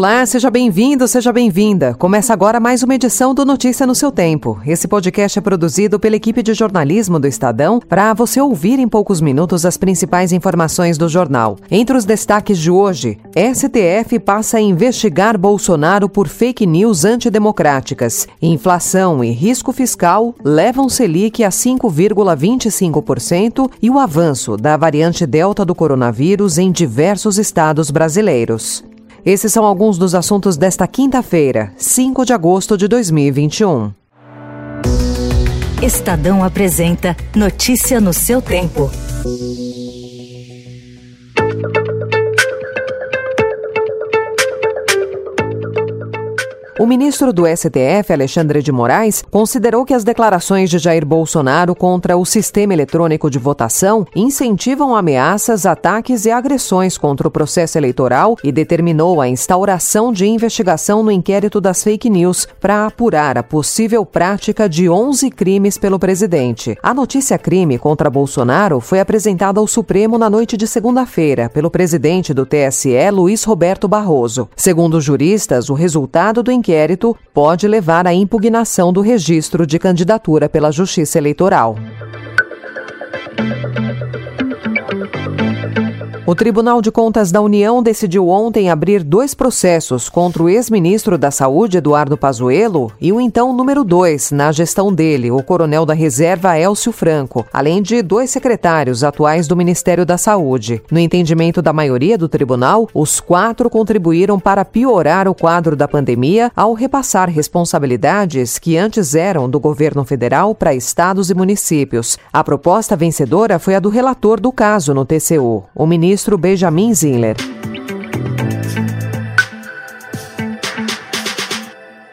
Olá, seja bem-vindo, seja bem-vinda. Começa agora mais uma edição do Notícia no seu tempo. Esse podcast é produzido pela equipe de jornalismo do Estadão para você ouvir em poucos minutos as principais informações do jornal. Entre os destaques de hoje, STF passa a investigar Bolsonaro por fake news antidemocráticas. Inflação e risco fiscal levam Selic a 5,25% e o avanço da variante Delta do coronavírus em diversos estados brasileiros. Esses são alguns dos assuntos desta quinta-feira, 5 de agosto de 2021. Estadão apresenta Notícia no seu tempo. O ministro do STF, Alexandre de Moraes, considerou que as declarações de Jair Bolsonaro contra o sistema eletrônico de votação incentivam ameaças, ataques e agressões contra o processo eleitoral e determinou a instauração de investigação no inquérito das fake news para apurar a possível prática de 11 crimes pelo presidente. A notícia crime contra Bolsonaro foi apresentada ao Supremo na noite de segunda-feira pelo presidente do TSE, Luiz Roberto Barroso. Segundo juristas, o resultado do inquérito inquérito pode levar à impugnação do registro de candidatura pela Justiça Eleitoral. O Tribunal de Contas da União decidiu ontem abrir dois processos contra o ex-ministro da Saúde, Eduardo Pazuello, e o então número dois na gestão dele, o coronel da reserva Elcio Franco, além de dois secretários atuais do Ministério da Saúde. No entendimento da maioria do tribunal, os quatro contribuíram para piorar o quadro da pandemia ao repassar responsabilidades que antes eram do governo federal para estados e municípios. A proposta vencedora foi a do relator do caso no TCU, o ministro ministro Benjamin Zinler.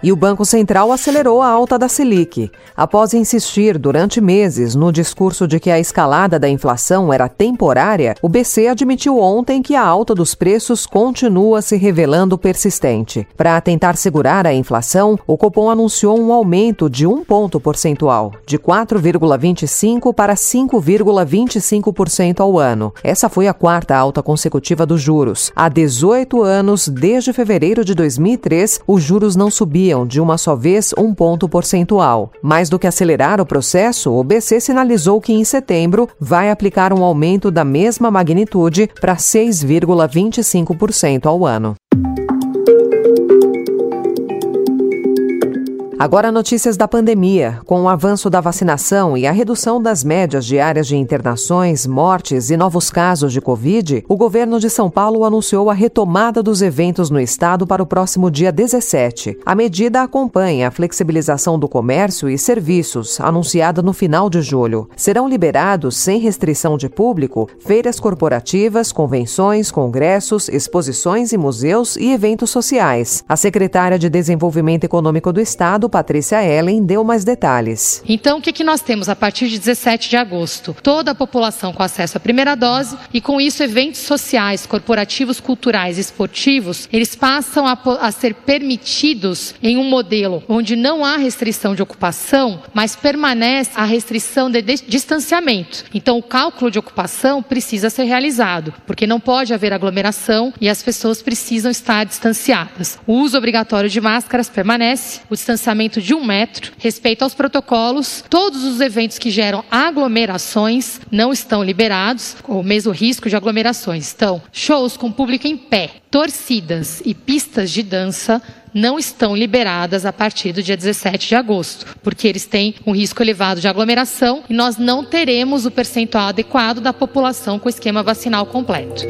E o Banco Central acelerou a alta da Selic. Após insistir durante meses no discurso de que a escalada da inflação era temporária, o BC admitiu ontem que a alta dos preços continua se revelando persistente. Para tentar segurar a inflação, o Copom anunciou um aumento de um ponto percentual, de 4,25% para 5,25% ao ano. Essa foi a quarta alta consecutiva dos juros. Há 18 anos, desde fevereiro de 2003, os juros não subiam de uma só vez um ponto percentual. Mais do que acelerar o processo, o BC sinalizou que em setembro vai aplicar um aumento da mesma magnitude para 6,25% ao ano. Agora notícias da pandemia. Com o avanço da vacinação e a redução das médias diárias de internações, mortes e novos casos de Covid, o governo de São Paulo anunciou a retomada dos eventos no estado para o próximo dia 17. A medida acompanha a flexibilização do comércio e serviços, anunciada no final de julho. Serão liberados, sem restrição de público, feiras corporativas, convenções, congressos, exposições e museus e eventos sociais. A secretária de Desenvolvimento Econômico do Estado, Patrícia Ellen deu mais detalhes. Então, o que, que nós temos a partir de 17 de agosto? Toda a população com acesso à primeira dose e, com isso, eventos sociais, corporativos, culturais e esportivos, eles passam a, a ser permitidos em um modelo onde não há restrição de ocupação, mas permanece a restrição de, de distanciamento. Então, o cálculo de ocupação precisa ser realizado, porque não pode haver aglomeração e as pessoas precisam estar distanciadas. O uso obrigatório de máscaras permanece, o distanciamento distanciamento de um metro, respeito aos protocolos. Todos os eventos que geram aglomerações não estão liberados, com o mesmo risco de aglomerações. Então, shows com público em pé, torcidas e pistas de dança não estão liberadas a partir do dia 17 de agosto, porque eles têm um risco elevado de aglomeração e nós não teremos o percentual adequado da população com esquema vacinal completo.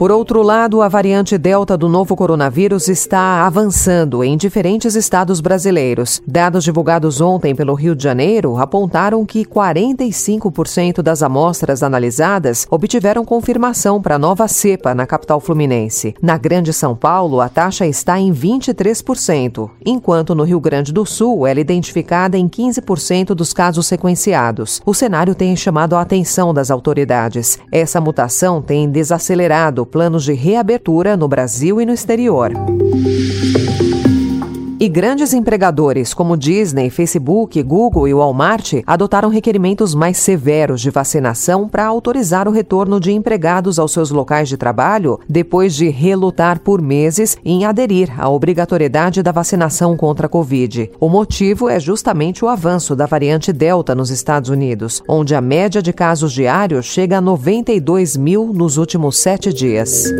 Por outro lado, a variante Delta do novo coronavírus está avançando em diferentes estados brasileiros. Dados divulgados ontem pelo Rio de Janeiro apontaram que 45% das amostras analisadas obtiveram confirmação para a nova cepa na capital fluminense. Na Grande São Paulo, a taxa está em 23%, enquanto no Rio Grande do Sul ela é identificada em 15% dos casos sequenciados. O cenário tem chamado a atenção das autoridades. Essa mutação tem desacelerado planos de reabertura no Brasil e no exterior. E grandes empregadores como Disney, Facebook, Google e Walmart adotaram requerimentos mais severos de vacinação para autorizar o retorno de empregados aos seus locais de trabalho depois de relutar por meses em aderir à obrigatoriedade da vacinação contra a Covid. O motivo é justamente o avanço da variante Delta nos Estados Unidos, onde a média de casos diários chega a 92 mil nos últimos sete dias.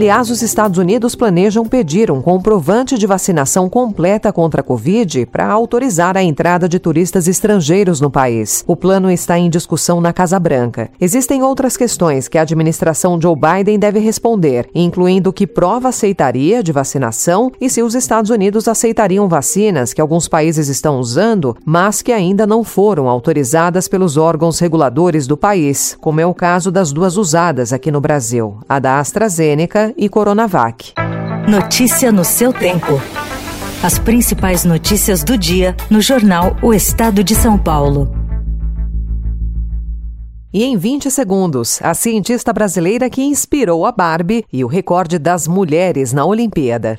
Aliás, os Estados Unidos planejam pedir um comprovante de vacinação completa contra a Covid para autorizar a entrada de turistas estrangeiros no país. O plano está em discussão na Casa Branca. Existem outras questões que a administração Joe Biden deve responder, incluindo que prova aceitaria de vacinação e se os Estados Unidos aceitariam vacinas que alguns países estão usando, mas que ainda não foram autorizadas pelos órgãos reguladores do país, como é o caso das duas usadas aqui no Brasil, a da AstraZeneca e Coronavac. Notícia no seu tempo. As principais notícias do dia no jornal O Estado de São Paulo. E em 20 segundos, a cientista brasileira que inspirou a Barbie e o recorde das mulheres na Olimpíada.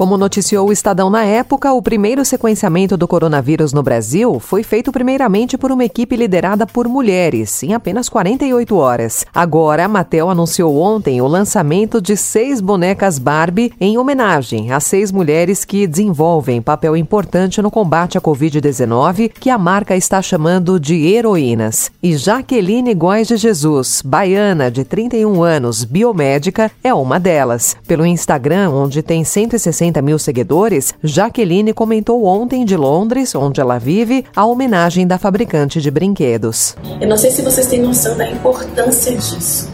Como noticiou o Estadão na época, o primeiro sequenciamento do coronavírus no Brasil foi feito primeiramente por uma equipe liderada por mulheres, em apenas 48 horas. Agora, a Mattel anunciou ontem o lançamento de seis bonecas Barbie em homenagem a seis mulheres que desenvolvem papel importante no combate à Covid-19, que a marca está chamando de heroínas. E Jaqueline Góes de Jesus, baiana de 31 anos, biomédica, é uma delas. Pelo Instagram, onde tem 160 40 mil seguidores, Jaqueline comentou ontem de Londres, onde ela vive, a homenagem da fabricante de brinquedos. Eu não sei se vocês têm noção da importância disso,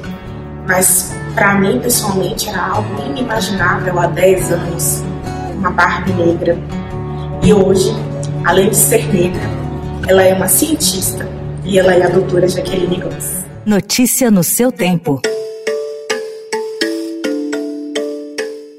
mas para mim, pessoalmente, era algo inimaginável há 10 anos uma Barbie negra. E hoje, além de ser negra, ela é uma cientista e ela é a doutora Jaqueline Gomes. Notícia no seu tempo.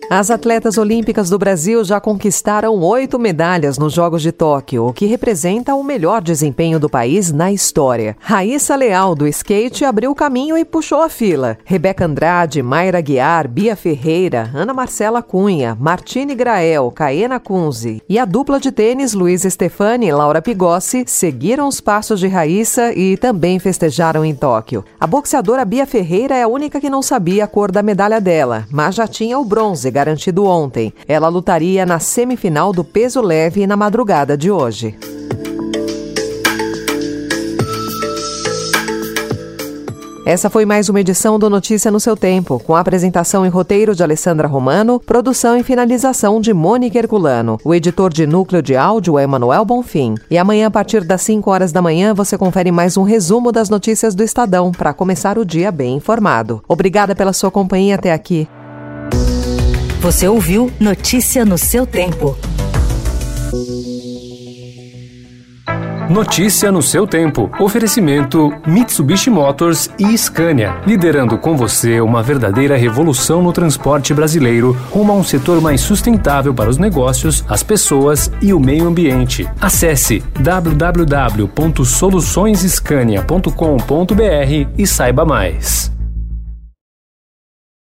As atletas olímpicas do Brasil já conquistaram oito medalhas nos Jogos de Tóquio, o que representa o melhor desempenho do país na história. Raíssa Leal, do skate, abriu o caminho e puxou a fila. Rebeca Andrade, Mayra Guiar, Bia Ferreira, Ana Marcela Cunha, Martine Grael, Caena Kunze e a dupla de tênis Luiz Stefani e Laura Pigossi seguiram os passos de Raíssa e também festejaram em Tóquio. A boxeadora Bia Ferreira é a única que não sabia a cor da medalha dela, mas já tinha o bronze garantido ontem. Ela lutaria na semifinal do peso leve na madrugada de hoje. Essa foi mais uma edição do Notícia no seu tempo, com a apresentação e roteiro de Alessandra Romano, produção e finalização de Mônica Herculano. O editor de núcleo de áudio é Manuel Bonfim. E amanhã, a partir das 5 horas da manhã, você confere mais um resumo das notícias do Estadão para começar o dia bem informado. Obrigada pela sua companhia até aqui. Você ouviu Notícia no seu tempo. Notícia no seu tempo. Oferecimento Mitsubishi Motors e Scania, liderando com você uma verdadeira revolução no transporte brasileiro rumo a um setor mais sustentável para os negócios, as pessoas e o meio ambiente. Acesse www.soluçõesescania.com.br e saiba mais.